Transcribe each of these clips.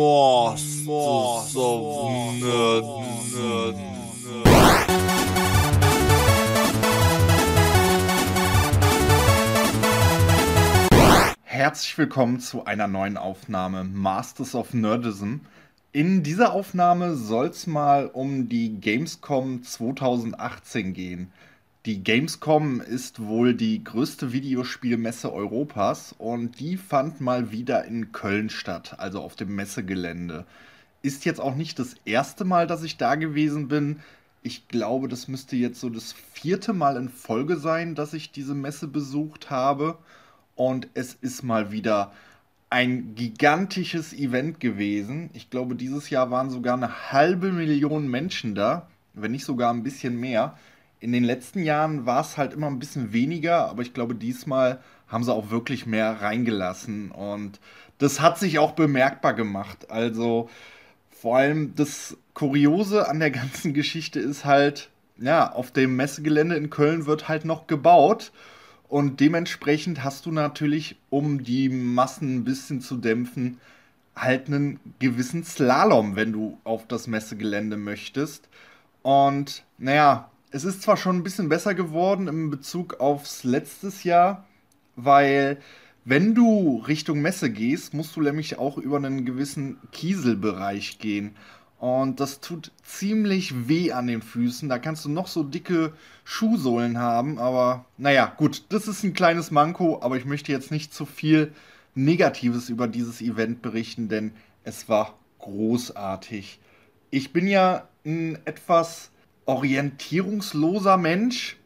Nerd, Nerd, Herzlich willkommen zu einer neuen Aufnahme Masters of Nerdism. In dieser Aufnahme soll es mal um die Gamescom 2018 gehen. Die Gamescom ist wohl die größte Videospielmesse Europas und die fand mal wieder in Köln statt, also auf dem Messegelände. Ist jetzt auch nicht das erste Mal, dass ich da gewesen bin. Ich glaube, das müsste jetzt so das vierte Mal in Folge sein, dass ich diese Messe besucht habe. Und es ist mal wieder ein gigantisches Event gewesen. Ich glaube, dieses Jahr waren sogar eine halbe Million Menschen da, wenn nicht sogar ein bisschen mehr in den letzten Jahren war es halt immer ein bisschen weniger, aber ich glaube, diesmal haben sie auch wirklich mehr reingelassen und das hat sich auch bemerkbar gemacht. Also vor allem das Kuriose an der ganzen Geschichte ist halt, ja, auf dem Messegelände in Köln wird halt noch gebaut und dementsprechend hast du natürlich, um die Massen ein bisschen zu dämpfen, halt einen gewissen Slalom, wenn du auf das Messegelände möchtest. Und naja, es ist zwar schon ein bisschen besser geworden im Bezug aufs letztes Jahr, weil wenn du Richtung Messe gehst, musst du nämlich auch über einen gewissen Kieselbereich gehen. Und das tut ziemlich weh an den Füßen. Da kannst du noch so dicke Schuhsohlen haben. Aber naja, gut, das ist ein kleines Manko. Aber ich möchte jetzt nicht zu viel Negatives über dieses Event berichten, denn es war großartig. Ich bin ja ein etwas orientierungsloser Mensch.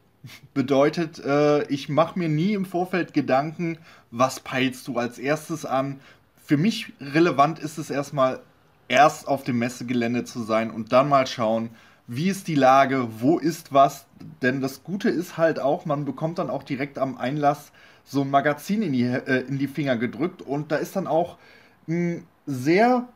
Bedeutet, äh, ich mache mir nie im Vorfeld Gedanken, was peilst du als erstes an. Für mich relevant ist es erstmal, erst auf dem Messegelände zu sein und dann mal schauen, wie ist die Lage, wo ist was. Denn das Gute ist halt auch, man bekommt dann auch direkt am Einlass so ein Magazin in die, äh, in die Finger gedrückt und da ist dann auch ein sehr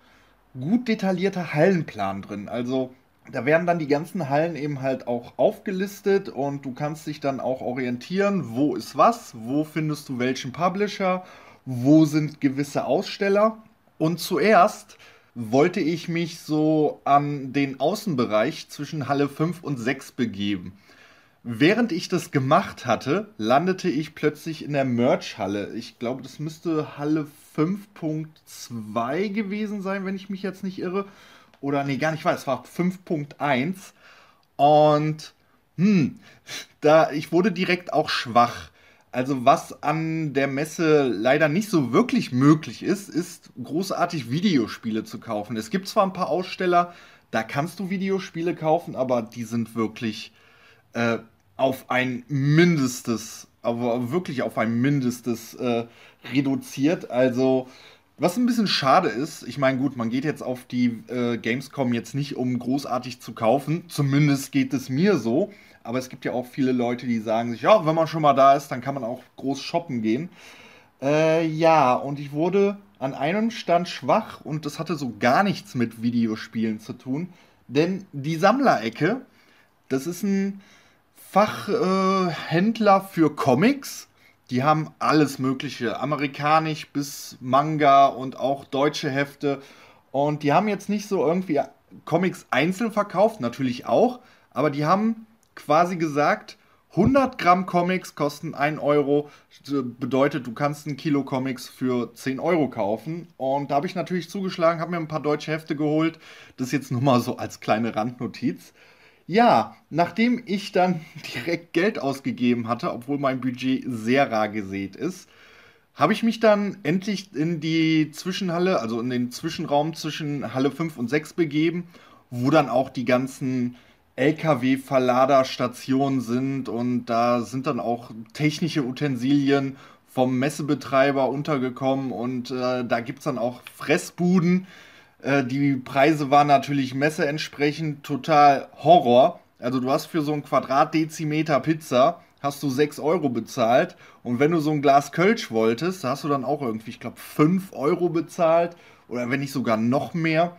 gut detaillierter Hallenplan drin. Also da werden dann die ganzen Hallen eben halt auch aufgelistet und du kannst dich dann auch orientieren, wo ist was, wo findest du welchen Publisher, wo sind gewisse Aussteller. Und zuerst wollte ich mich so an den Außenbereich zwischen Halle 5 und 6 begeben. Während ich das gemacht hatte, landete ich plötzlich in der Merch-Halle. Ich glaube, das müsste Halle 5.2 gewesen sein, wenn ich mich jetzt nicht irre oder nee, gar nicht wahr, es war 5.1 und hm, da ich wurde direkt auch schwach. Also was an der Messe leider nicht so wirklich möglich ist, ist großartig Videospiele zu kaufen. Es gibt zwar ein paar Aussteller, da kannst du Videospiele kaufen, aber die sind wirklich äh, auf ein Mindestes, aber wirklich auf ein Mindestes äh, reduziert. Also was ein bisschen schade ist, ich meine, gut, man geht jetzt auf die äh, Gamescom jetzt nicht, um großartig zu kaufen. Zumindest geht es mir so. Aber es gibt ja auch viele Leute, die sagen sich, ja, wenn man schon mal da ist, dann kann man auch groß shoppen gehen. Äh, ja, und ich wurde an einem Stand schwach und das hatte so gar nichts mit Videospielen zu tun. Denn die Sammlerecke, das ist ein Fachhändler äh, für Comics die haben alles Mögliche, amerikanisch bis Manga und auch deutsche Hefte. Und die haben jetzt nicht so irgendwie Comics einzeln verkauft, natürlich auch, aber die haben quasi gesagt, 100 Gramm Comics kosten 1 Euro. Bedeutet, du kannst ein Kilo Comics für 10 Euro kaufen. Und da habe ich natürlich zugeschlagen, habe mir ein paar deutsche Hefte geholt. Das jetzt nur mal so als kleine Randnotiz. Ja, nachdem ich dann direkt Geld ausgegeben hatte, obwohl mein Budget sehr rar gesät ist, habe ich mich dann endlich in die Zwischenhalle, also in den Zwischenraum zwischen Halle 5 und 6 begeben, wo dann auch die ganzen LKW-Verladerstationen sind und da sind dann auch technische Utensilien vom Messebetreiber untergekommen und äh, da gibt es dann auch Fressbuden, äh, die Preise waren natürlich Messe entsprechend total Horror. Also du hast für so ein Quadratdezimeter Pizza hast du 6 Euro bezahlt und wenn du so ein Glas Kölsch wolltest, hast du dann auch irgendwie, ich glaube, 5 Euro bezahlt oder wenn nicht sogar noch mehr.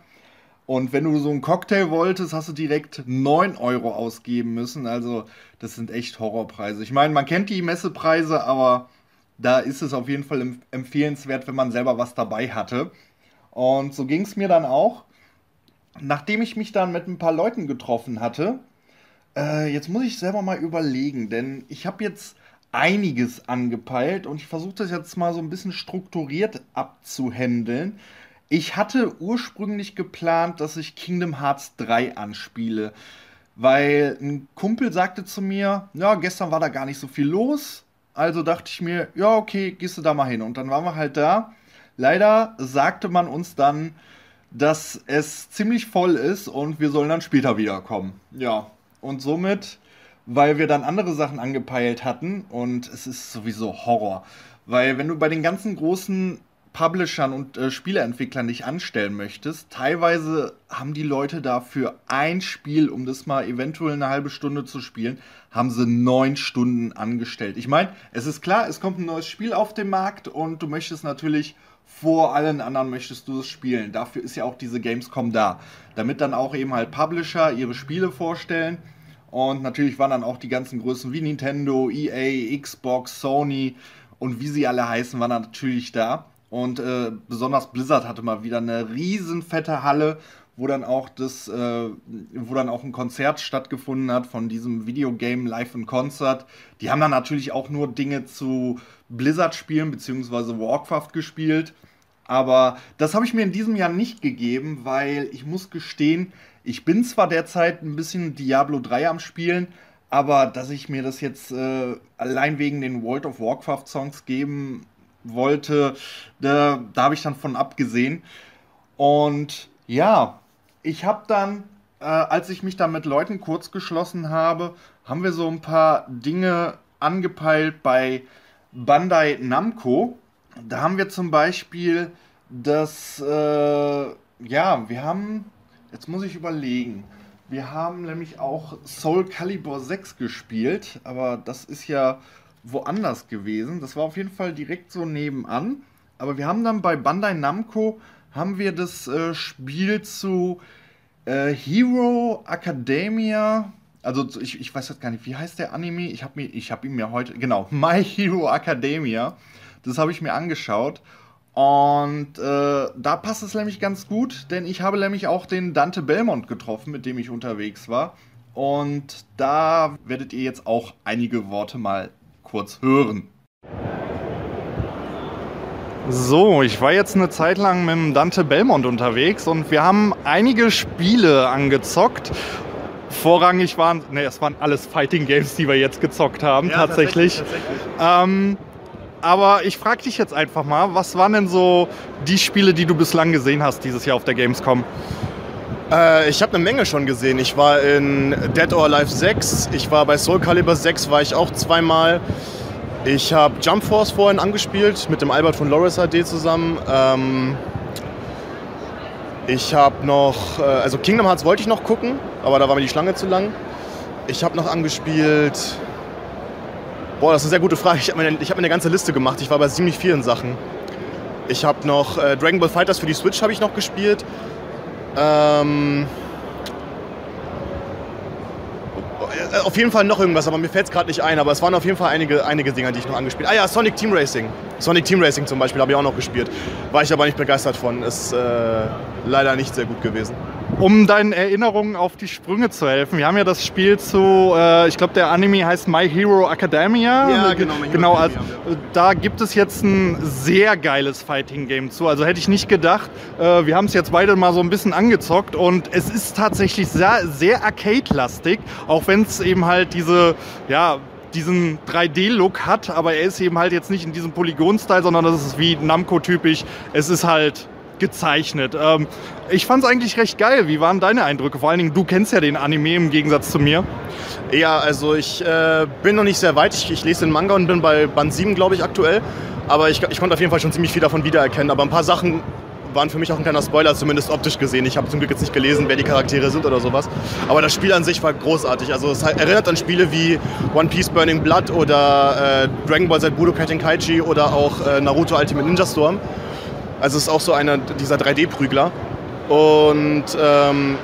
Und wenn du so einen Cocktail wolltest, hast du direkt 9 Euro ausgeben müssen. Also das sind echt Horrorpreise. Ich meine, man kennt die Messepreise, aber da ist es auf jeden Fall empfehlenswert, wenn man selber was dabei hatte. Und so ging es mir dann auch. Nachdem ich mich dann mit ein paar Leuten getroffen hatte, äh, jetzt muss ich selber mal überlegen, denn ich habe jetzt einiges angepeilt und ich versuche das jetzt mal so ein bisschen strukturiert abzuhändeln. Ich hatte ursprünglich geplant, dass ich Kingdom Hearts 3 anspiele, weil ein Kumpel sagte zu mir, ja, gestern war da gar nicht so viel los. Also dachte ich mir, ja, okay, gehst du da mal hin. Und dann waren wir halt da. Leider sagte man uns dann, dass es ziemlich voll ist und wir sollen dann später wiederkommen. Ja, und somit weil wir dann andere Sachen angepeilt hatten und es ist sowieso Horror. Weil wenn du bei den ganzen großen Publishern und äh, Spieleentwicklern dich anstellen möchtest, teilweise haben die Leute dafür ein Spiel, um das mal eventuell eine halbe Stunde zu spielen, haben sie neun Stunden angestellt. Ich meine, es ist klar, es kommt ein neues Spiel auf den Markt und du möchtest natürlich vor allen anderen möchtest du es spielen. Dafür ist ja auch diese Gamescom da, damit dann auch eben halt Publisher ihre Spiele vorstellen und natürlich waren dann auch die ganzen Größen wie Nintendo, EA, Xbox, Sony und wie sie alle heißen, waren natürlich da. Und äh, besonders Blizzard hatte mal wieder eine riesen fette Halle, wo dann auch das, äh, wo dann auch ein Konzert stattgefunden hat von diesem Videogame Live in Concert. Die haben dann natürlich auch nur Dinge zu Blizzard spielen beziehungsweise Warcraft gespielt. Aber das habe ich mir in diesem Jahr nicht gegeben, weil ich muss gestehen, ich bin zwar derzeit ein bisschen Diablo 3 am Spielen, aber dass ich mir das jetzt äh, allein wegen den World of Warcraft Songs geben wollte, da, da habe ich dann von abgesehen. Und ja, ich habe dann, äh, als ich mich dann mit Leuten kurz geschlossen habe, haben wir so ein paar Dinge angepeilt bei Bandai Namco. Da haben wir zum Beispiel das, äh, ja, wir haben Jetzt muss ich überlegen. Wir haben nämlich auch Soul Calibur 6 gespielt, aber das ist ja woanders gewesen. Das war auf jeden Fall direkt so nebenan. Aber wir haben dann bei Bandai Namco haben wir das äh, Spiel zu äh, Hero Academia. Also ich, ich weiß jetzt gar nicht, wie heißt der Anime? Ich habe hab ihn mir heute, genau, My Hero Academia. Das habe ich mir angeschaut. Und äh, da passt es nämlich ganz gut, denn ich habe nämlich auch den Dante Belmont getroffen, mit dem ich unterwegs war. Und da werdet ihr jetzt auch einige Worte mal kurz hören. So, ich war jetzt eine Zeit lang mit dem Dante Belmont unterwegs und wir haben einige Spiele angezockt. Vorrangig waren, ne, es waren alles Fighting Games, die wir jetzt gezockt haben, ja, tatsächlich. tatsächlich, tatsächlich. Ähm, aber ich frage dich jetzt einfach mal, was waren denn so die Spiele, die du bislang gesehen hast dieses Jahr auf der Gamescom? Äh, ich habe eine Menge schon gesehen. Ich war in Dead or Alive 6, ich war bei Soul Calibur 6, war ich auch zweimal. Ich habe Jump Force vorhin angespielt mit dem Albert von Loris AD zusammen. Ähm, ich habe noch, äh, also Kingdom Hearts wollte ich noch gucken, aber da war mir die Schlange zu lang. Ich habe noch angespielt Boah, das ist eine sehr gute Frage. Ich habe mir, hab mir eine ganze Liste gemacht. Ich war bei ziemlich vielen Sachen. Ich habe noch äh, Dragon Ball Fighters für die Switch habe ich noch gespielt. Ähm, äh, auf jeden Fall noch irgendwas, aber mir fällt es gerade nicht ein. Aber es waren auf jeden Fall einige, einige Dinge, die ich noch angespielt habe. Ah ja, Sonic Team Racing. Sonic Team Racing zum Beispiel habe ich auch noch gespielt. War ich aber nicht begeistert von. Ist äh, leider nicht sehr gut gewesen um deinen Erinnerungen auf die Sprünge zu helfen. Wir haben ja das Spiel zu, äh, ich glaube, der Anime heißt My Hero Academia. Ja, genau. My genau, also, da gibt es jetzt ein sehr geiles Fighting-Game zu. Also hätte ich nicht gedacht. Äh, wir haben es jetzt beide mal so ein bisschen angezockt und es ist tatsächlich sehr, sehr arcade-lastig, auch wenn es eben halt diese, ja, diesen 3D-Look hat, aber er ist eben halt jetzt nicht in diesem Polygon-Style, sondern das ist wie Namco-typisch. Es ist halt gezeichnet. Ähm, ich fand es eigentlich recht geil. Wie waren deine Eindrücke? Vor allen Dingen, du kennst ja den Anime im Gegensatz zu mir. Ja, also ich äh, bin noch nicht sehr weit. Ich, ich, lese den Manga und bin bei Band 7, glaube ich, aktuell. Aber ich, ich konnte auf jeden Fall schon ziemlich viel davon wiedererkennen. Aber ein paar Sachen waren für mich auch ein kleiner Spoiler, zumindest optisch gesehen. Ich habe zum Glück jetzt nicht gelesen, wer die Charaktere sind oder sowas. Aber das Spiel an sich war großartig. Also es erinnert an Spiele wie One Piece Burning Blood oder äh, Dragon Ball Z Budokai Tenkaichi oder auch äh, Naruto Ultimate Ninja Storm. Also es ist auch so einer dieser 3D-Prügler. Und ähm,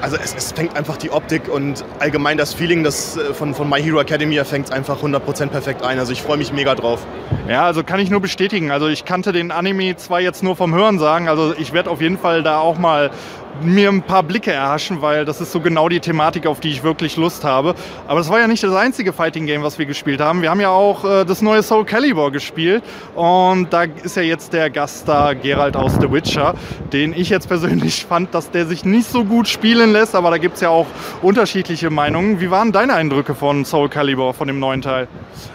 also es, es, fängt einfach die Optik und allgemein das Feeling das, äh, von, von My Hero Academia fängt einfach 100% perfekt ein. Also ich freue mich mega drauf. Ja, also kann ich nur bestätigen. Also ich kannte den Anime zwar jetzt nur vom Hören sagen, also ich werde auf jeden Fall da auch mal mir ein paar Blicke erhaschen, weil das ist so genau die Thematik, auf die ich wirklich Lust habe. Aber das war ja nicht das einzige Fighting Game, was wir gespielt haben. Wir haben ja auch äh, das neue Soul Calibur gespielt und da ist ja jetzt der Gast da, Geralt aus The Witcher, den ich jetzt persönlich fand, dass der sich nicht so gut spielen lässt, aber da gibt es ja auch unterschiedliche Meinungen. Wie waren deine Eindrücke von Soul Calibur, von dem neuen Teil?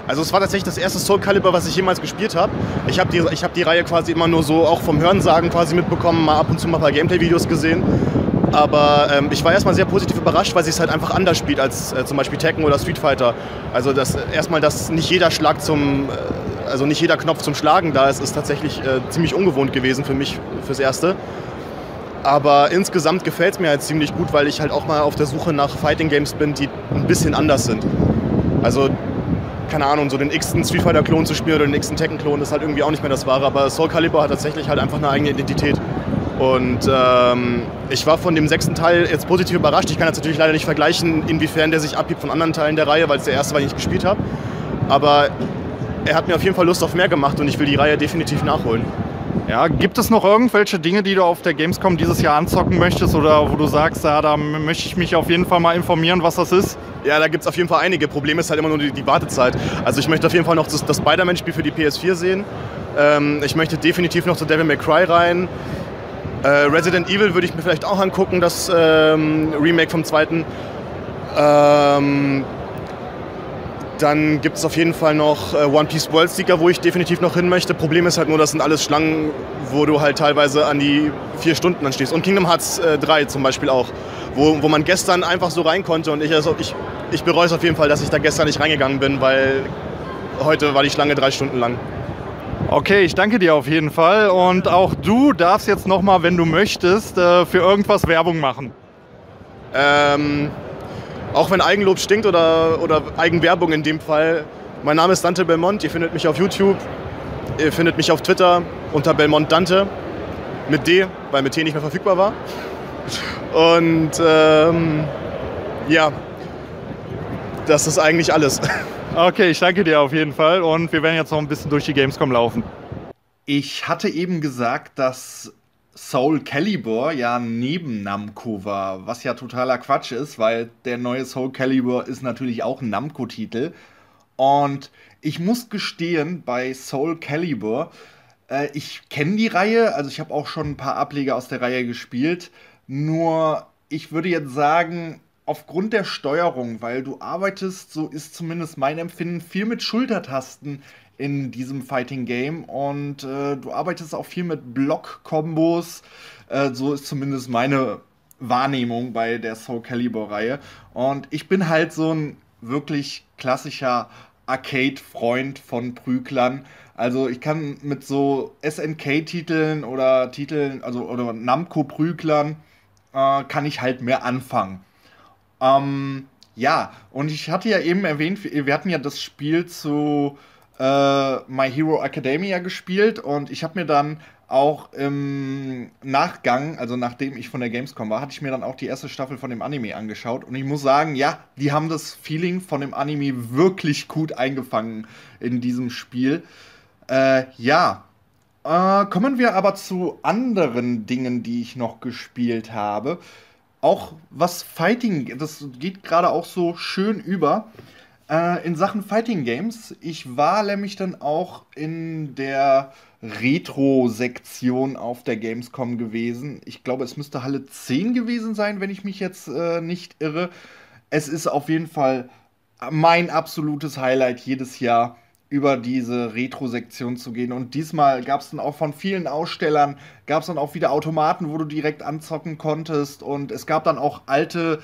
Also es war tatsächlich das erste Soul Calibur, was ich jemals gespielt habe. Ich habe die, hab die Reihe quasi immer nur so auch vom Hörensagen quasi mitbekommen, mal ab und zu mal ein paar Gameplay-Videos gesehen. Aber ähm, ich war erstmal sehr positiv überrascht, weil sie es halt einfach anders spielt als äh, zum Beispiel Tekken oder Street Fighter. Also das, erstmal, dass nicht jeder Schlag zum, äh, also nicht jeder Knopf zum Schlagen da ist, ist tatsächlich äh, ziemlich ungewohnt gewesen für mich fürs Erste. Aber insgesamt gefällt es mir halt ziemlich gut, weil ich halt auch mal auf der Suche nach Fighting Games bin, die ein bisschen anders sind. Also keine Ahnung, so den x-ten Street Fighter-Klon zu spielen oder den x-ten Tekken-Klon ist halt irgendwie auch nicht mehr das Wahre. Aber Soul Calibur hat tatsächlich halt einfach eine eigene Identität. Und ähm, ich war von dem sechsten Teil jetzt positiv überrascht. Ich kann jetzt natürlich leider nicht vergleichen, inwiefern der sich abhebt von anderen Teilen der Reihe, weil es der erste war, den ich gespielt habe. Aber er hat mir auf jeden Fall Lust auf mehr gemacht und ich will die Reihe definitiv nachholen. Ja, gibt es noch irgendwelche Dinge, die du auf der Gamescom dieses Jahr anzocken möchtest oder wo du sagst, ja, da möchte ich mich auf jeden Fall mal informieren, was das ist? Ja, da gibt es auf jeden Fall einige. Problem ist halt immer nur die, die Wartezeit. Also ich möchte auf jeden Fall noch das, das Spider-Man-Spiel für die PS4 sehen. Ähm, ich möchte definitiv noch zu Devil May Cry rein. Äh, Resident Evil würde ich mir vielleicht auch angucken, das ähm, Remake vom zweiten. Ähm, dann gibt es auf jeden Fall noch äh, One Piece World Seeker, wo ich definitiv noch hin möchte. Problem ist halt nur, das sind alles Schlangen, wo du halt teilweise an die vier Stunden dann stehst. Und Kingdom Hearts äh, 3 zum Beispiel auch, wo, wo man gestern einfach so rein konnte. Und ich, also ich, ich bereue es auf jeden Fall, dass ich da gestern nicht reingegangen bin, weil heute war die Schlange drei Stunden lang. Okay, ich danke dir auf jeden Fall. Und auch du darfst jetzt nochmal, wenn du möchtest, äh, für irgendwas Werbung machen. Ähm, auch wenn Eigenlob stinkt oder, oder Eigenwerbung in dem Fall. Mein Name ist Dante Belmont. Ihr findet mich auf YouTube. Ihr findet mich auf Twitter unter Belmont Dante. Mit D, weil mit T nicht mehr verfügbar war. Und ähm, ja, das ist eigentlich alles. Okay, ich danke dir auf jeden Fall und wir werden jetzt noch ein bisschen durch die Gamescom laufen. Ich hatte eben gesagt, dass Soul Calibur ja neben Namco war, was ja totaler Quatsch ist, weil der neue Soul Calibur ist natürlich auch ein Namco-Titel. Und ich muss gestehen, bei Soul Calibur, äh, ich kenne die Reihe, also ich habe auch schon ein paar Ableger aus der Reihe gespielt, nur ich würde jetzt sagen, aufgrund der Steuerung, weil du arbeitest, so ist zumindest mein Empfinden, viel mit Schultertasten in diesem Fighting Game und äh, du arbeitest auch viel mit Block-Kombos. Äh, so ist zumindest meine Wahrnehmung bei der Soul Calibur-Reihe. Und ich bin halt so ein wirklich klassischer Arcade-Freund von Prüglern. Also ich kann mit so SNK-Titeln oder Titeln, also oder Namco-Prüglern, äh, kann ich halt mehr anfangen. Ähm, ja, und ich hatte ja eben erwähnt, wir hatten ja das Spiel zu äh, My Hero Academia gespielt und ich habe mir dann auch im Nachgang, also nachdem ich von der Gamescom war, hatte ich mir dann auch die erste Staffel von dem Anime angeschaut und ich muss sagen, ja, die haben das Feeling von dem Anime wirklich gut eingefangen in diesem Spiel. Äh, ja, äh, kommen wir aber zu anderen Dingen, die ich noch gespielt habe auch was Fighting, das geht gerade auch so schön über. Äh, in Sachen Fighting Games, ich war nämlich dann auch in der Retro-Sektion auf der Gamescom gewesen. Ich glaube, es müsste Halle 10 gewesen sein, wenn ich mich jetzt äh, nicht irre. Es ist auf jeden Fall mein absolutes Highlight jedes Jahr über diese Retro-Sektion zu gehen. Und diesmal gab es dann auch von vielen Ausstellern, gab es dann auch wieder Automaten, wo du direkt anzocken konntest. Und es gab dann auch alte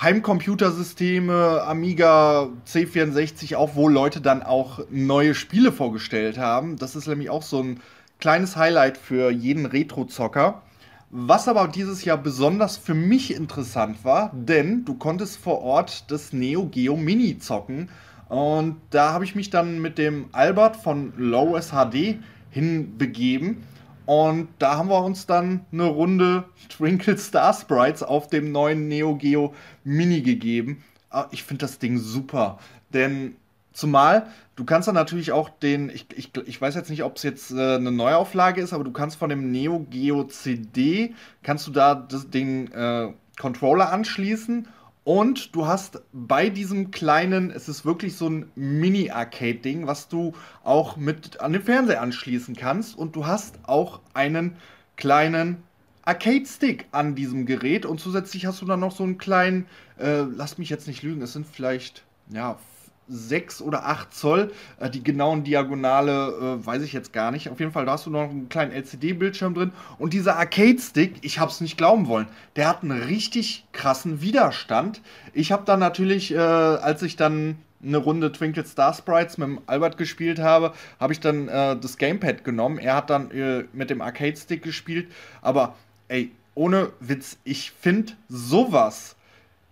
Heimcomputersysteme, Amiga C64, auch wo Leute dann auch neue Spiele vorgestellt haben. Das ist nämlich auch so ein kleines Highlight für jeden Retro-Zocker. Was aber dieses Jahr besonders für mich interessant war, denn du konntest vor Ort das Neo Geo Mini zocken und da habe ich mich dann mit dem Albert von Low SHD hinbegeben. Und da haben wir uns dann eine Runde Twinkle Star Sprites auf dem neuen Neo Geo Mini gegeben. Ah, ich finde das Ding super, denn zumal du kannst dann natürlich auch den, ich, ich, ich weiß jetzt nicht, ob es jetzt äh, eine Neuauflage ist, aber du kannst von dem Neo Geo CD, kannst du da das, den äh, Controller anschließen und du hast bei diesem kleinen, es ist wirklich so ein Mini-Arcade-Ding, was du auch mit an den Fernseher anschließen kannst. Und du hast auch einen kleinen Arcade-Stick an diesem Gerät. Und zusätzlich hast du dann noch so einen kleinen, äh, lass mich jetzt nicht lügen, es sind vielleicht, ja, 6 oder 8 Zoll. Äh, die genauen Diagonale äh, weiß ich jetzt gar nicht. Auf jeden Fall, da hast du noch einen kleinen LCD-Bildschirm drin. Und dieser Arcade-Stick, ich habe es nicht glauben wollen, der hat einen richtig krassen Widerstand. Ich habe dann natürlich, äh, als ich dann eine Runde Twinkle Star Sprites mit dem Albert gespielt habe, habe ich dann äh, das Gamepad genommen. Er hat dann äh, mit dem Arcade-Stick gespielt. Aber ey, ohne Witz, ich finde sowas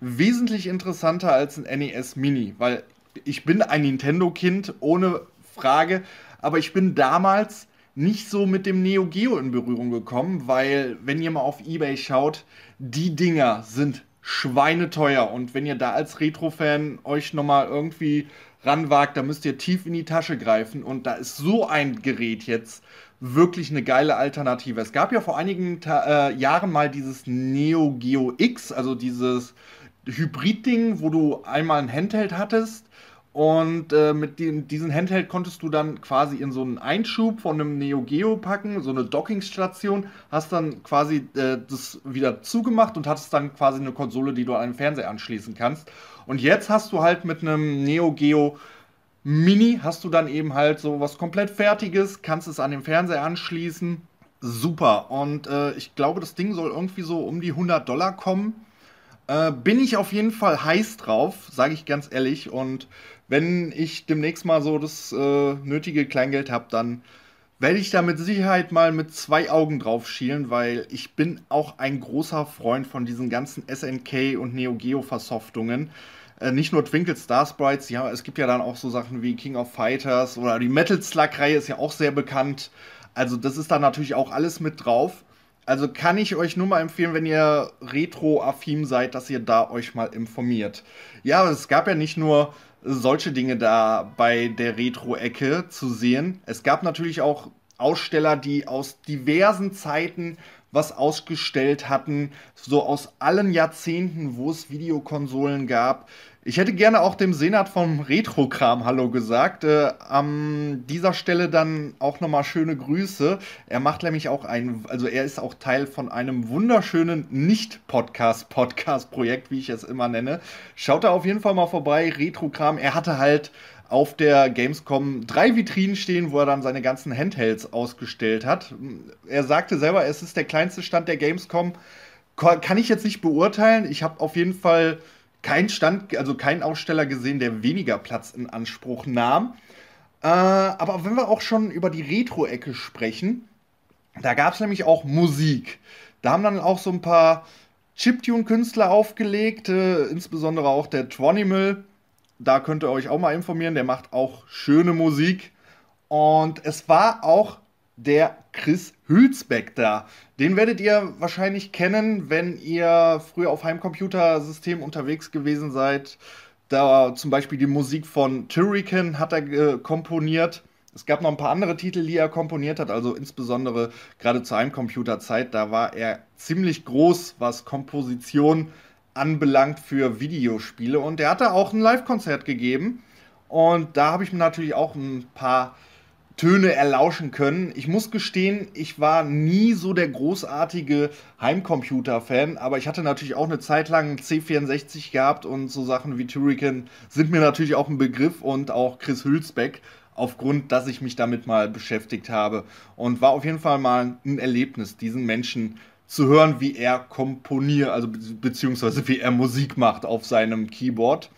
wesentlich interessanter als ein NES Mini, weil ich bin ein Nintendo-Kind, ohne Frage, aber ich bin damals nicht so mit dem Neo Geo in Berührung gekommen, weil, wenn ihr mal auf Ebay schaut, die Dinger sind schweineteuer und wenn ihr da als Retro-Fan euch nochmal irgendwie ranwagt, da müsst ihr tief in die Tasche greifen und da ist so ein Gerät jetzt wirklich eine geile Alternative. Es gab ja vor einigen Ta äh, Jahren mal dieses Neo Geo X, also dieses Hybrid-Ding, wo du einmal ein Handheld hattest und äh, mit den, diesen Handheld konntest du dann quasi in so einen Einschub von einem Neo Geo packen, so eine Dockingstation, hast dann quasi äh, das wieder zugemacht und hattest dann quasi eine Konsole, die du an einen Fernseher anschließen kannst. Und jetzt hast du halt mit einem Neo Geo Mini, hast du dann eben halt so was komplett Fertiges, kannst es an den Fernseher anschließen. Super. Und äh, ich glaube, das Ding soll irgendwie so um die 100 Dollar kommen. Äh, bin ich auf jeden Fall heiß drauf, sage ich ganz ehrlich. Und wenn ich demnächst mal so das äh, nötige Kleingeld habe, dann werde ich da mit Sicherheit mal mit zwei Augen drauf schielen, weil ich bin auch ein großer Freund von diesen ganzen SNK und Neo Geo Versoftungen. Äh, nicht nur Twinkle Star Sprites, ja, es gibt ja dann auch so Sachen wie King of Fighters oder die Metal Slug Reihe ist ja auch sehr bekannt. Also das ist da natürlich auch alles mit drauf. Also kann ich euch nur mal empfehlen, wenn ihr retro-affin seid, dass ihr da euch mal informiert. Ja, es gab ja nicht nur solche Dinge da bei der Retro-Ecke zu sehen. Es gab natürlich auch Aussteller, die aus diversen Zeiten was ausgestellt hatten, so aus allen Jahrzehnten, wo es Videokonsolen gab. Ich hätte gerne auch dem Senat vom Retrokram Hallo gesagt. Äh, an dieser Stelle dann auch nochmal schöne Grüße. Er macht nämlich auch ein, also er ist auch Teil von einem wunderschönen Nicht-Podcast-Podcast-Projekt, wie ich es immer nenne. Schaut da auf jeden Fall mal vorbei, Retrokram. Er hatte halt auf der Gamescom drei Vitrinen stehen, wo er dann seine ganzen Handhelds ausgestellt hat. Er sagte selber, es ist der kleinste Stand der Gamescom. Kann ich jetzt nicht beurteilen. Ich habe auf jeden Fall kein Stand, also keinen Aussteller gesehen, der weniger Platz in Anspruch nahm. Äh, aber wenn wir auch schon über die Retro-Ecke sprechen, da gab es nämlich auch Musik. Da haben dann auch so ein paar Chiptune-Künstler aufgelegt, äh, insbesondere auch der Twanimal. Da könnt ihr euch auch mal informieren, der macht auch schöne Musik. Und es war auch der Chris Hülsbeck da. Den werdet ihr wahrscheinlich kennen, wenn ihr früher auf Heimcomputersystemen unterwegs gewesen seid. Da zum Beispiel die Musik von Turrican hat er komponiert. Es gab noch ein paar andere Titel, die er komponiert hat, also insbesondere gerade zur Heimcomputerzeit. Da war er ziemlich groß, was Komposition anbelangt für Videospiele. Und er hatte auch ein Live-Konzert gegeben. Und da habe ich mir natürlich auch ein paar Töne erlauschen können. Ich muss gestehen, ich war nie so der großartige Heimcomputer-Fan, aber ich hatte natürlich auch eine Zeit lang einen C64 gehabt und so Sachen wie Turrican sind mir natürlich auch ein Begriff und auch Chris Hülsbeck, aufgrund, dass ich mich damit mal beschäftigt habe. Und war auf jeden Fall mal ein Erlebnis, diesen Menschen zu hören, wie er komponiert, also beziehungsweise wie er Musik macht auf seinem Keyboard.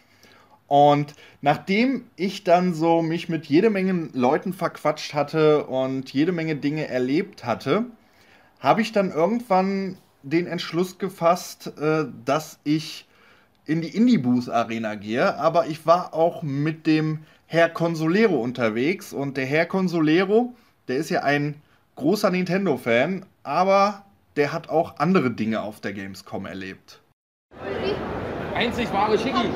Und nachdem ich dann so mich mit jede Menge Leuten verquatscht hatte und jede Menge Dinge erlebt hatte, habe ich dann irgendwann den Entschluss gefasst, äh, dass ich in die Indie Booth Arena gehe. Aber ich war auch mit dem Herr Consolero unterwegs und der Herr Consolero, der ist ja ein großer Nintendo-Fan, aber der hat auch andere Dinge auf der Gamescom erlebt. Einzig wahre Schicki.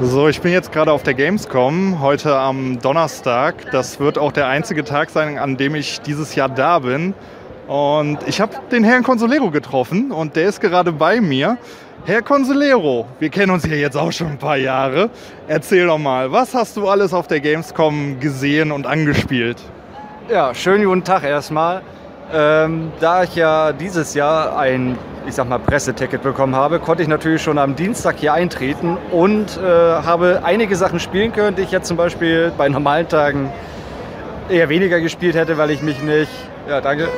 So, ich bin jetzt gerade auf der Gamescom, heute am Donnerstag. Das wird auch der einzige Tag sein, an dem ich dieses Jahr da bin. Und ich habe den Herrn Consolero getroffen und der ist gerade bei mir. Herr Consolero, wir kennen uns ja jetzt auch schon ein paar Jahre. Erzähl doch mal, was hast du alles auf der Gamescom gesehen und angespielt? Ja, schönen guten Tag erstmal. Ähm, da ich ja dieses Jahr ein, ich sag mal, Presseticket bekommen habe, konnte ich natürlich schon am Dienstag hier eintreten und äh, habe einige Sachen spielen können, die ich jetzt zum Beispiel bei normalen Tagen eher weniger gespielt hätte, weil ich mich nicht. Ja, danke.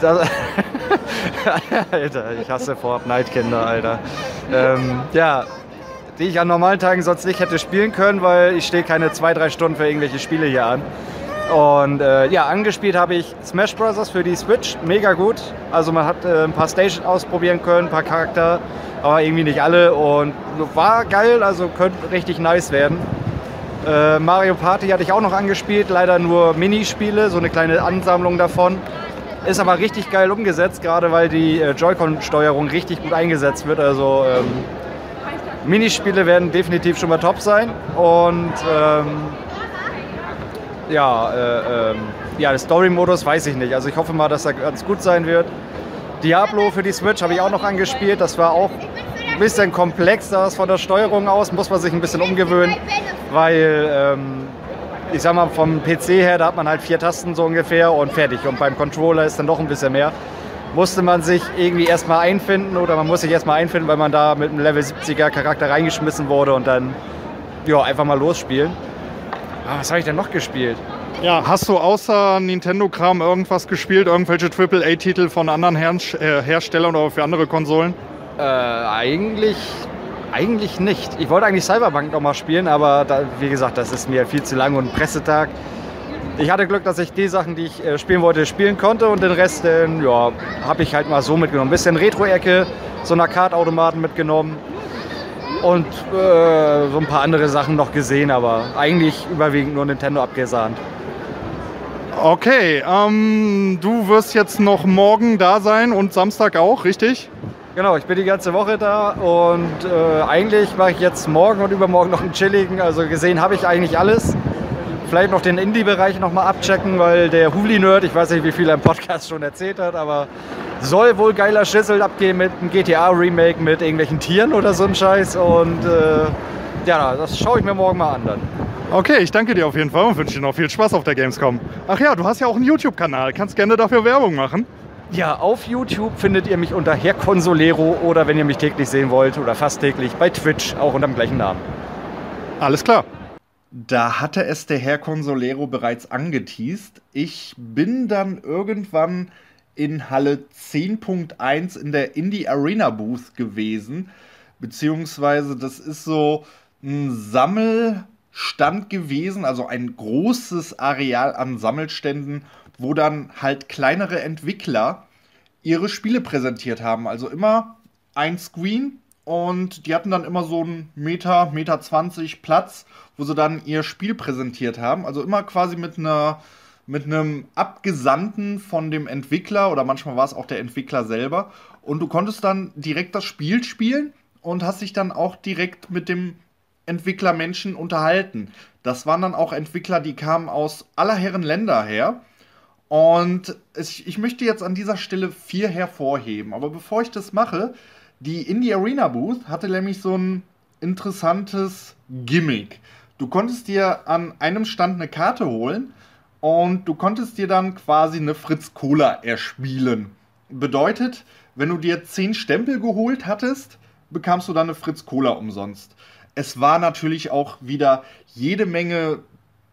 Das, Alter, ich hasse Fortnite, Kinder, Alter. Ähm, ja, die ich an normalen Tagen sonst nicht hätte spielen können, weil ich stehe keine zwei, drei Stunden für irgendwelche Spiele hier an. Und äh, ja, angespielt habe ich Smash Bros. für die Switch, mega gut. Also man hat äh, ein paar Stations ausprobieren können, ein paar Charakter, aber irgendwie nicht alle. Und war geil, also könnte richtig nice werden. Äh, Mario Party hatte ich auch noch angespielt, leider nur Minispiele, so eine kleine Ansammlung davon. Ist aber richtig geil umgesetzt, gerade weil die äh, Joy-Con-Steuerung richtig gut eingesetzt wird. Also ähm, Minispiele werden definitiv schon mal top sein. Und ähm, ja, äh, ähm, ja, der Story-Modus weiß ich nicht. Also ich hoffe mal, dass er ganz gut sein wird. Diablo für die Switch habe ich auch noch angespielt. Das war auch ein bisschen komplex, das von der Steuerung aus. Muss man sich ein bisschen umgewöhnen, weil ähm, ich sag mal, vom PC her, da hat man halt vier Tasten so ungefähr und fertig. Und beim Controller ist dann doch ein bisschen mehr. Musste man sich irgendwie erstmal einfinden oder man muss sich erstmal einfinden, weil man da mit einem Level 70er Charakter reingeschmissen wurde und dann ja, einfach mal losspielen. Ah, was habe ich denn noch gespielt? Ja, hast du außer Nintendo-Kram irgendwas gespielt? Irgendwelche AAA-Titel von anderen Her äh, Herstellern oder für andere Konsolen? Äh, eigentlich eigentlich nicht. Ich wollte eigentlich Cyberpunk noch mal spielen, aber da, wie gesagt, das ist mir viel zu lang und ein Pressetag. Ich hatte Glück, dass ich die Sachen, die ich äh, spielen wollte, spielen konnte und den Rest, ja, habe ich halt mal so mitgenommen. Ein bisschen Retro-Ecke, so einer Kartautomaten mitgenommen und äh, so ein paar andere Sachen noch gesehen, aber eigentlich überwiegend nur Nintendo abgesahnt. Okay, ähm, du wirst jetzt noch morgen da sein und Samstag auch, richtig? Genau, ich bin die ganze Woche da und äh, eigentlich mache ich jetzt morgen und übermorgen noch einen chilligen. Also gesehen habe ich eigentlich alles. Vielleicht noch den Indie-Bereich nochmal abchecken, weil der Huli-Nerd, ich weiß nicht, wie viel er im Podcast schon erzählt hat, aber soll wohl geiler Schüssel abgehen mit einem GTA-Remake mit irgendwelchen Tieren oder so ein Scheiß. Und äh, ja, das schaue ich mir morgen mal an dann. Okay, ich danke dir auf jeden Fall und wünsche dir noch viel Spaß auf der Gamescom. Ach ja, du hast ja auch einen YouTube-Kanal. Kannst gerne dafür Werbung machen. Ja, auf YouTube findet ihr mich unter Herr Consolero oder wenn ihr mich täglich sehen wollt oder fast täglich bei Twitch auch unter dem gleichen Namen. Alles klar. Da hatte es der Herr Consolero bereits angeteased. Ich bin dann irgendwann in Halle 10.1 in der Indie Arena Booth gewesen. Beziehungsweise das ist so ein Sammelstand gewesen, also ein großes Areal an Sammelständen wo dann halt kleinere Entwickler ihre Spiele präsentiert haben. Also immer ein Screen und die hatten dann immer so einen Meter, Meter 20 Platz, wo sie dann ihr Spiel präsentiert haben. Also immer quasi mit einer mit einem Abgesandten von dem Entwickler oder manchmal war es auch der Entwickler selber. Und du konntest dann direkt das Spiel spielen und hast dich dann auch direkt mit dem Entwicklermenschen unterhalten. Das waren dann auch Entwickler, die kamen aus aller Herren Länder her und ich, ich möchte jetzt an dieser Stelle vier hervorheben. Aber bevor ich das mache, die Indie Arena Booth hatte nämlich so ein interessantes Gimmick. Du konntest dir an einem Stand eine Karte holen und du konntest dir dann quasi eine Fritz Cola erspielen. Bedeutet, wenn du dir zehn Stempel geholt hattest, bekamst du dann eine Fritz Cola umsonst. Es war natürlich auch wieder jede Menge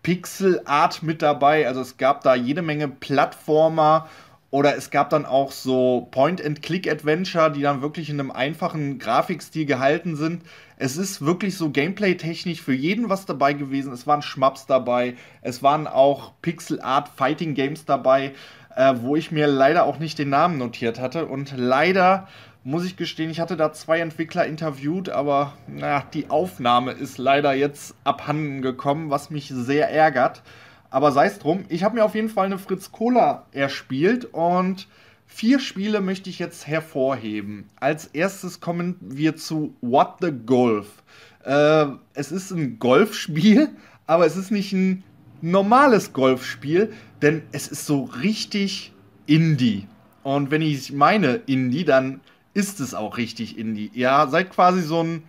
Pixel Art mit dabei. Also es gab da jede Menge Plattformer oder es gab dann auch so Point-and-Click-Adventure, die dann wirklich in einem einfachen Grafikstil gehalten sind. Es ist wirklich so Gameplay-technisch für jeden was dabei gewesen. Es waren Schmaps dabei, es waren auch Pixel-Art-Fighting-Games dabei, äh, wo ich mir leider auch nicht den Namen notiert hatte. Und leider muss ich gestehen, ich hatte da zwei Entwickler interviewt, aber na, die Aufnahme ist leider jetzt abhanden gekommen, was mich sehr ärgert. Aber sei es drum, ich habe mir auf jeden Fall eine Fritz Cola erspielt und vier Spiele möchte ich jetzt hervorheben. Als erstes kommen wir zu What the Golf. Äh, es ist ein Golfspiel, aber es ist nicht ein normales Golfspiel, denn es ist so richtig Indie. Und wenn ich meine Indie, dann ist es auch richtig Indie. Ja, seid quasi so ein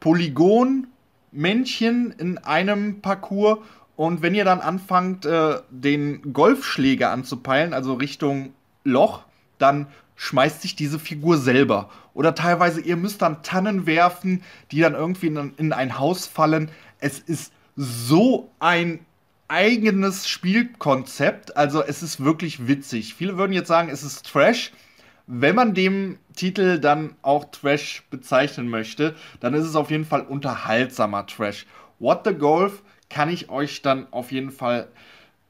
Polygon-Männchen in einem Parcours. Und wenn ihr dann anfangt, äh, den Golfschläger anzupeilen, also Richtung Loch, dann schmeißt sich diese Figur selber. Oder teilweise, ihr müsst dann Tannen werfen, die dann irgendwie in, in ein Haus fallen. Es ist so ein eigenes Spielkonzept. Also es ist wirklich witzig. Viele würden jetzt sagen, es ist Trash. Wenn man dem Titel dann auch Trash bezeichnen möchte, dann ist es auf jeden Fall unterhaltsamer Trash. What the Golf kann ich euch dann auf jeden Fall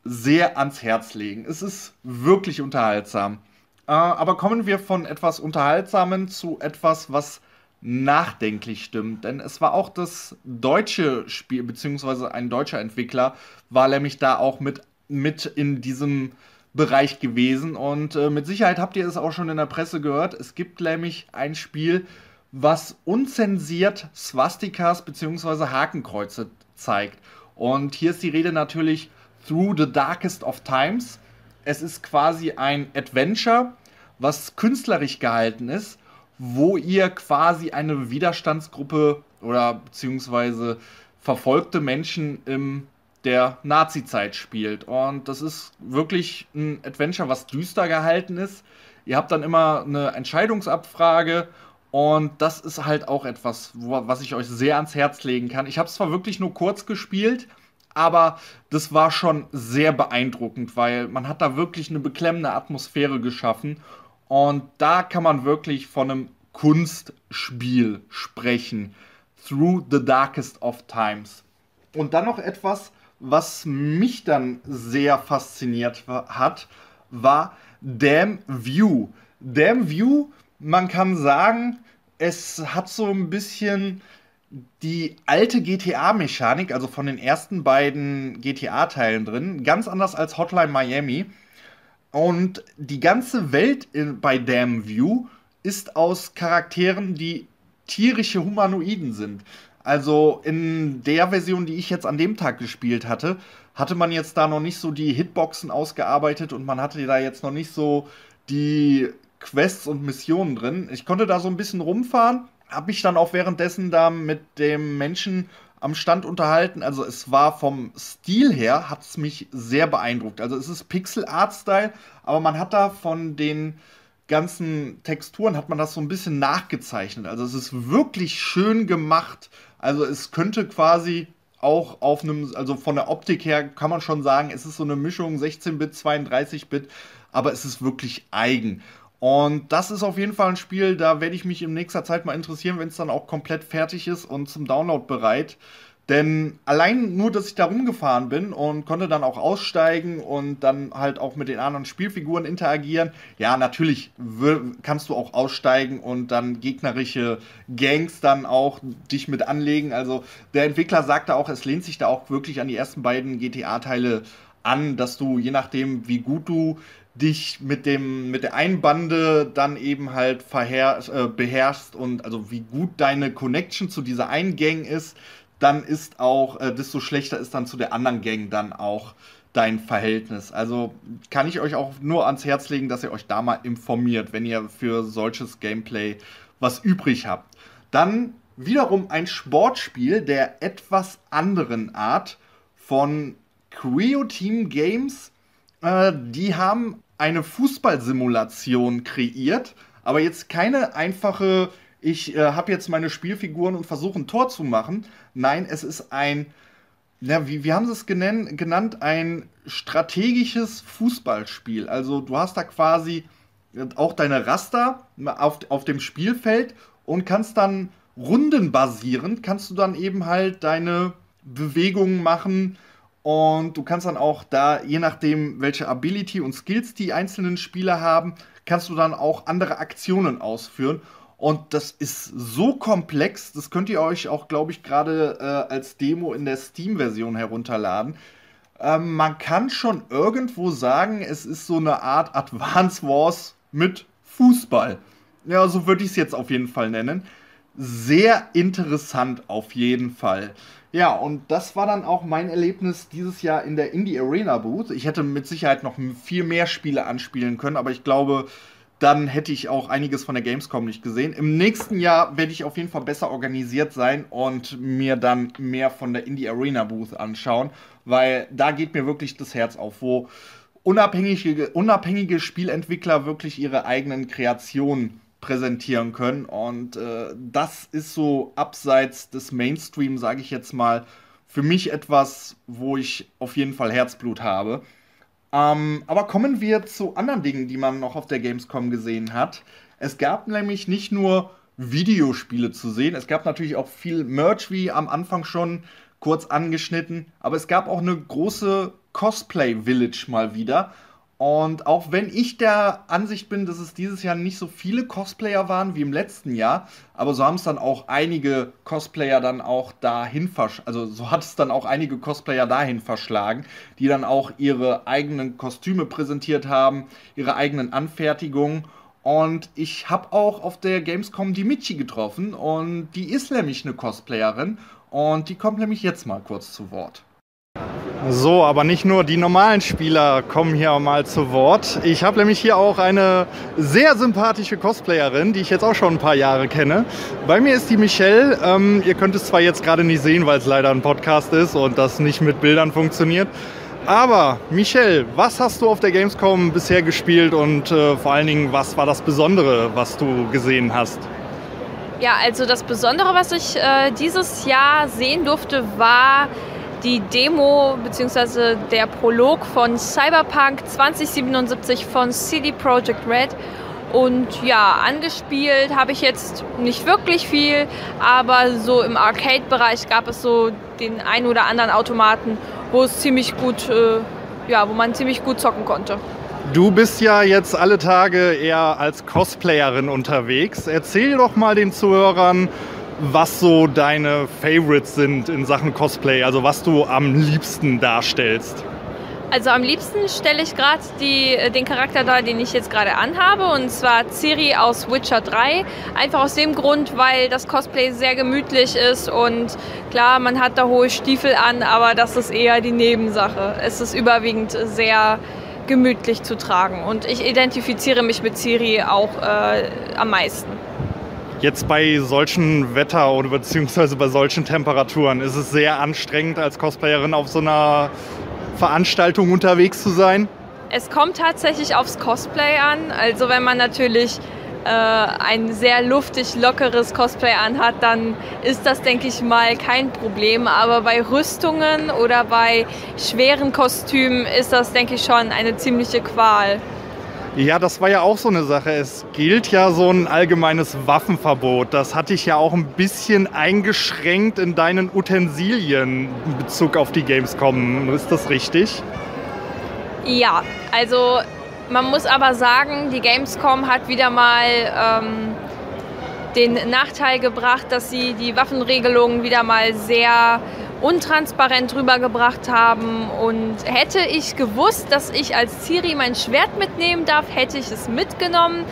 sehr ans Herz legen. Es ist wirklich unterhaltsam. Äh, aber kommen wir von etwas Unterhaltsamen zu etwas, was nachdenklich stimmt. Denn es war auch das deutsche Spiel, beziehungsweise ein deutscher Entwickler, war nämlich da auch mit, mit in diesem Bereich gewesen. Und äh, mit Sicherheit habt ihr es auch schon in der Presse gehört. Es gibt nämlich ein Spiel, was unzensiert Swastikas beziehungsweise Hakenkreuze zeigt. Und hier ist die Rede natürlich Through the Darkest of Times. Es ist quasi ein Adventure, was künstlerisch gehalten ist wo ihr quasi eine Widerstandsgruppe oder beziehungsweise verfolgte Menschen in der Nazi-Zeit spielt. Und das ist wirklich ein Adventure, was düster gehalten ist. Ihr habt dann immer eine Entscheidungsabfrage und das ist halt auch etwas, was ich euch sehr ans Herz legen kann. Ich habe es zwar wirklich nur kurz gespielt, aber das war schon sehr beeindruckend, weil man hat da wirklich eine beklemmende Atmosphäre geschaffen und da kann man wirklich von einem Kunstspiel sprechen. Through the Darkest of Times. Und dann noch etwas, was mich dann sehr fasziniert hat, war Damn View. Damn View, man kann sagen, es hat so ein bisschen die alte GTA-Mechanik, also von den ersten beiden GTA-Teilen drin, ganz anders als Hotline Miami. Und die ganze Welt in, bei Damn View ist aus Charakteren, die tierische Humanoiden sind. Also in der Version, die ich jetzt an dem Tag gespielt hatte, hatte man jetzt da noch nicht so die Hitboxen ausgearbeitet und man hatte da jetzt noch nicht so die Quests und Missionen drin. Ich konnte da so ein bisschen rumfahren, habe mich dann auch währenddessen da mit dem Menschen am Stand unterhalten. Also es war vom Stil her, hat es mich sehr beeindruckt. Also es ist Pixel-Art-Style, aber man hat da von den ganzen Texturen, hat man das so ein bisschen nachgezeichnet. Also es ist wirklich schön gemacht. Also es könnte quasi auch auf einem, also von der Optik her kann man schon sagen, es ist so eine Mischung 16-Bit, 32-Bit, aber es ist wirklich eigen. Und das ist auf jeden Fall ein Spiel, da werde ich mich in nächster Zeit mal interessieren, wenn es dann auch komplett fertig ist und zum Download bereit. Denn allein nur, dass ich da rumgefahren bin und konnte dann auch aussteigen und dann halt auch mit den anderen Spielfiguren interagieren. Ja, natürlich kannst du auch aussteigen und dann gegnerische Gangs dann auch dich mit anlegen. Also der Entwickler sagte auch, es lehnt sich da auch wirklich an die ersten beiden GTA-Teile an, dass du je nachdem, wie gut du dich mit dem mit der Einbande dann eben halt verher, äh, beherrschst und also wie gut deine Connection zu dieser einen Gang ist, dann ist auch äh, desto schlechter ist dann zu der anderen Gang dann auch dein Verhältnis. Also kann ich euch auch nur ans Herz legen, dass ihr euch da mal informiert, wenn ihr für solches Gameplay was übrig habt. Dann wiederum ein Sportspiel der etwas anderen Art von Creo Team Games. Äh, die haben eine Fußballsimulation kreiert, aber jetzt keine einfache, ich äh, habe jetzt meine Spielfiguren und versuche ein Tor zu machen. Nein, es ist ein, na, wie, wie haben sie es genannt, genannt? Ein strategisches Fußballspiel. Also du hast da quasi auch deine Raster auf, auf dem Spielfeld und kannst dann rundenbasierend, kannst du dann eben halt deine Bewegungen machen, und du kannst dann auch da, je nachdem, welche Ability und Skills die einzelnen Spieler haben, kannst du dann auch andere Aktionen ausführen. Und das ist so komplex, das könnt ihr euch auch, glaube ich, gerade äh, als Demo in der Steam-Version herunterladen. Ähm, man kann schon irgendwo sagen, es ist so eine Art Advance Wars mit Fußball. Ja, so würde ich es jetzt auf jeden Fall nennen. Sehr interessant auf jeden Fall. Ja, und das war dann auch mein Erlebnis dieses Jahr in der Indie Arena Booth. Ich hätte mit Sicherheit noch viel mehr Spiele anspielen können, aber ich glaube, dann hätte ich auch einiges von der Gamescom nicht gesehen. Im nächsten Jahr werde ich auf jeden Fall besser organisiert sein und mir dann mehr von der Indie Arena Booth anschauen, weil da geht mir wirklich das Herz auf, wo unabhängige, unabhängige Spielentwickler wirklich ihre eigenen Kreationen präsentieren können. Und äh, das ist so abseits des Mainstream, sage ich jetzt mal, für mich etwas, wo ich auf jeden Fall Herzblut habe. Ähm, aber kommen wir zu anderen Dingen, die man noch auf der Gamescom gesehen hat. Es gab nämlich nicht nur Videospiele zu sehen, es gab natürlich auch viel Merch, wie am Anfang schon kurz angeschnitten, aber es gab auch eine große Cosplay Village mal wieder. Und auch wenn ich der Ansicht bin, dass es dieses Jahr nicht so viele Cosplayer waren wie im letzten Jahr, aber so haben es dann auch einige Cosplayer dann auch dahin verschlagen, also so hat es dann auch einige Cosplayer dahin verschlagen, die dann auch ihre eigenen Kostüme präsentiert haben, ihre eigenen Anfertigungen. Und ich habe auch auf der Gamescom die Michi getroffen und die ist nämlich eine Cosplayerin und die kommt nämlich jetzt mal kurz zu Wort. So, aber nicht nur die normalen Spieler kommen hier mal zu Wort. Ich habe nämlich hier auch eine sehr sympathische Cosplayerin, die ich jetzt auch schon ein paar Jahre kenne. Bei mir ist die Michelle. Ähm, ihr könnt es zwar jetzt gerade nicht sehen, weil es leider ein Podcast ist und das nicht mit Bildern funktioniert. Aber Michelle, was hast du auf der Gamescom bisher gespielt und äh, vor allen Dingen, was war das Besondere, was du gesehen hast? Ja, also das Besondere, was ich äh, dieses Jahr sehen durfte, war die Demo bzw. der Prolog von Cyberpunk 2077 von CD Projekt Red. Und ja, angespielt habe ich jetzt nicht wirklich viel, aber so im Arcade-Bereich gab es so den ein oder anderen Automaten, wo es ziemlich gut, äh, ja, wo man ziemlich gut zocken konnte. Du bist ja jetzt alle Tage eher als Cosplayerin unterwegs. Erzähl doch mal den Zuhörern, was so deine Favorites sind in Sachen Cosplay, also was du am liebsten darstellst. Also am liebsten stelle ich gerade den Charakter dar, den ich jetzt gerade anhabe, und zwar Ciri aus Witcher 3. Einfach aus dem Grund, weil das Cosplay sehr gemütlich ist und klar, man hat da hohe Stiefel an, aber das ist eher die Nebensache. Es ist überwiegend sehr gemütlich zu tragen und ich identifiziere mich mit Ciri auch äh, am meisten. Jetzt bei solchen Wetter oder beziehungsweise bei solchen Temperaturen ist es sehr anstrengend, als Cosplayerin auf so einer Veranstaltung unterwegs zu sein? Es kommt tatsächlich aufs Cosplay an. Also wenn man natürlich äh, ein sehr luftig, lockeres Cosplay anhat, dann ist das, denke ich mal, kein Problem. Aber bei Rüstungen oder bei schweren Kostümen ist das, denke ich, schon eine ziemliche Qual. Ja, das war ja auch so eine Sache. Es gilt ja so ein allgemeines Waffenverbot. Das hatte ich ja auch ein bisschen eingeschränkt in deinen Utensilien in Bezug auf die Gamescom. Ist das richtig? Ja, also man muss aber sagen, die Gamescom hat wieder mal ähm, den Nachteil gebracht, dass sie die Waffenregelungen wieder mal sehr untransparent rübergebracht haben. Und hätte ich gewusst, dass ich als Ciri mein Schwert mitnehmen darf, hätte ich es mitgenommen.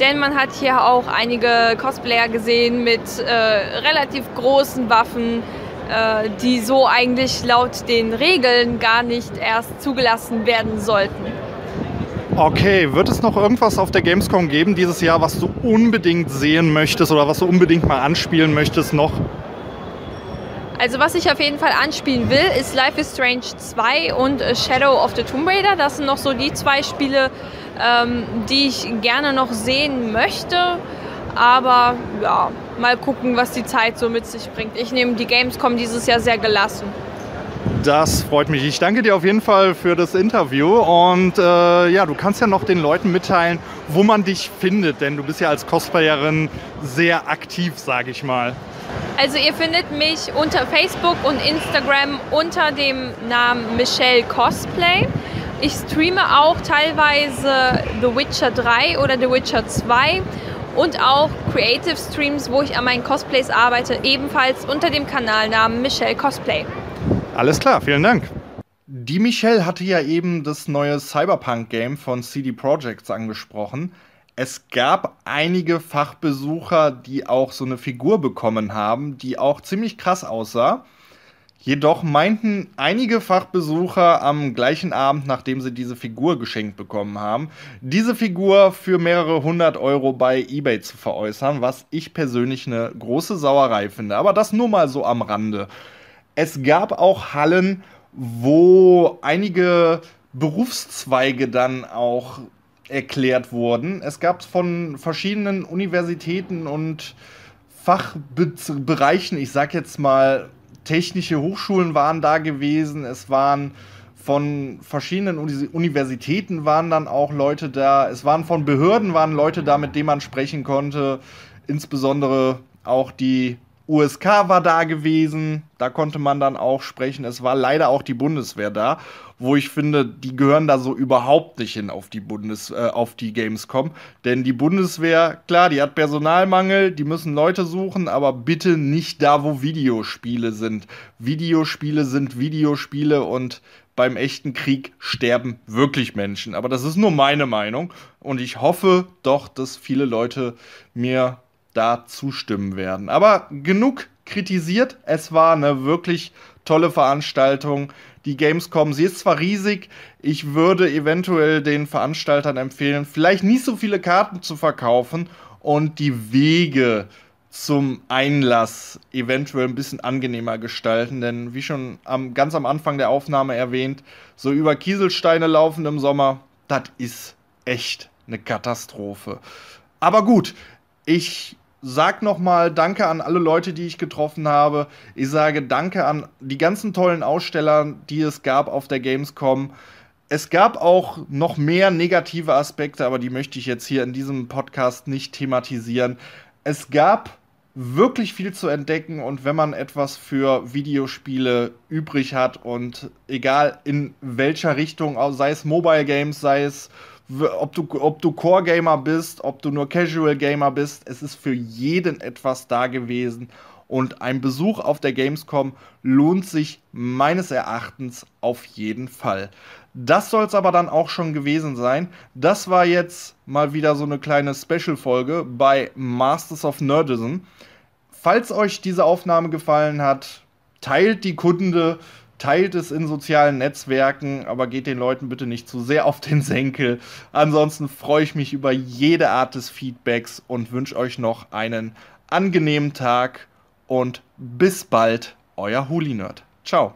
Denn man hat hier auch einige Cosplayer gesehen mit äh, relativ großen Waffen, äh, die so eigentlich laut den Regeln gar nicht erst zugelassen werden sollten. Okay, wird es noch irgendwas auf der Gamescom geben dieses Jahr, was du unbedingt sehen möchtest oder was du unbedingt mal anspielen möchtest noch? Also was ich auf jeden Fall anspielen will, ist Life is Strange 2 und äh, Shadow of the Tomb Raider. Das sind noch so die zwei Spiele, ähm, die ich gerne noch sehen möchte. Aber ja, mal gucken, was die Zeit so mit sich bringt. Ich nehme die Gamescom dieses Jahr sehr gelassen. Das freut mich. Ich danke dir auf jeden Fall für das Interview. Und äh, ja, du kannst ja noch den Leuten mitteilen, wo man dich findet, denn du bist ja als Cosplayerin sehr aktiv, sage ich mal. Also ihr findet mich unter Facebook und Instagram unter dem Namen Michelle Cosplay. Ich streame auch teilweise The Witcher 3 oder The Witcher 2 und auch Creative Streams, wo ich an meinen Cosplays arbeite, ebenfalls unter dem Kanalnamen Michelle Cosplay. Alles klar, vielen Dank. Die Michelle hatte ja eben das neue Cyberpunk-Game von CD Projekt angesprochen. Es gab einige Fachbesucher, die auch so eine Figur bekommen haben, die auch ziemlich krass aussah. Jedoch meinten einige Fachbesucher am gleichen Abend, nachdem sie diese Figur geschenkt bekommen haben, diese Figur für mehrere hundert Euro bei eBay zu veräußern, was ich persönlich eine große Sauerei finde. Aber das nur mal so am Rande. Es gab auch Hallen, wo einige Berufszweige dann auch erklärt wurden. Es gab von verschiedenen Universitäten und Fachbereichen, ich sag jetzt mal, technische Hochschulen waren da gewesen, es waren von verschiedenen Universitäten waren dann auch Leute da, es waren von Behörden waren Leute da, mit denen man sprechen konnte, insbesondere auch die USK war da gewesen, da konnte man dann auch sprechen. Es war leider auch die Bundeswehr da, wo ich finde, die gehören da so überhaupt nicht hin auf die Bundes äh, auf die Gamescom, denn die Bundeswehr, klar, die hat Personalmangel, die müssen Leute suchen, aber bitte nicht da, wo Videospiele sind. Videospiele sind Videospiele und beim echten Krieg sterben wirklich Menschen, aber das ist nur meine Meinung und ich hoffe doch, dass viele Leute mir da zustimmen werden. Aber genug kritisiert. Es war eine wirklich tolle Veranstaltung. Die Gamescom, sie ist zwar riesig, ich würde eventuell den Veranstaltern empfehlen, vielleicht nicht so viele Karten zu verkaufen und die Wege zum Einlass eventuell ein bisschen angenehmer gestalten, denn wie schon am, ganz am Anfang der Aufnahme erwähnt, so über Kieselsteine laufen im Sommer, das ist echt eine Katastrophe. Aber gut, ich sag nochmal Danke an alle Leute, die ich getroffen habe. Ich sage Danke an die ganzen tollen Aussteller, die es gab auf der Gamescom. Es gab auch noch mehr negative Aspekte, aber die möchte ich jetzt hier in diesem Podcast nicht thematisieren. Es gab wirklich viel zu entdecken und wenn man etwas für Videospiele übrig hat und egal in welcher Richtung, sei es Mobile Games, sei es ob du, ob du Core-Gamer bist, ob du nur Casual-Gamer bist, es ist für jeden etwas da gewesen. Und ein Besuch auf der Gamescom lohnt sich meines Erachtens auf jeden Fall. Das soll es aber dann auch schon gewesen sein. Das war jetzt mal wieder so eine kleine Special-Folge bei Masters of Nerdism. Falls euch diese Aufnahme gefallen hat, teilt die Kunde teilt es in sozialen Netzwerken, aber geht den Leuten bitte nicht zu sehr auf den Senkel. Ansonsten freue ich mich über jede Art des Feedbacks und wünsche euch noch einen angenehmen Tag und bis bald, euer Huli Nerd. Ciao.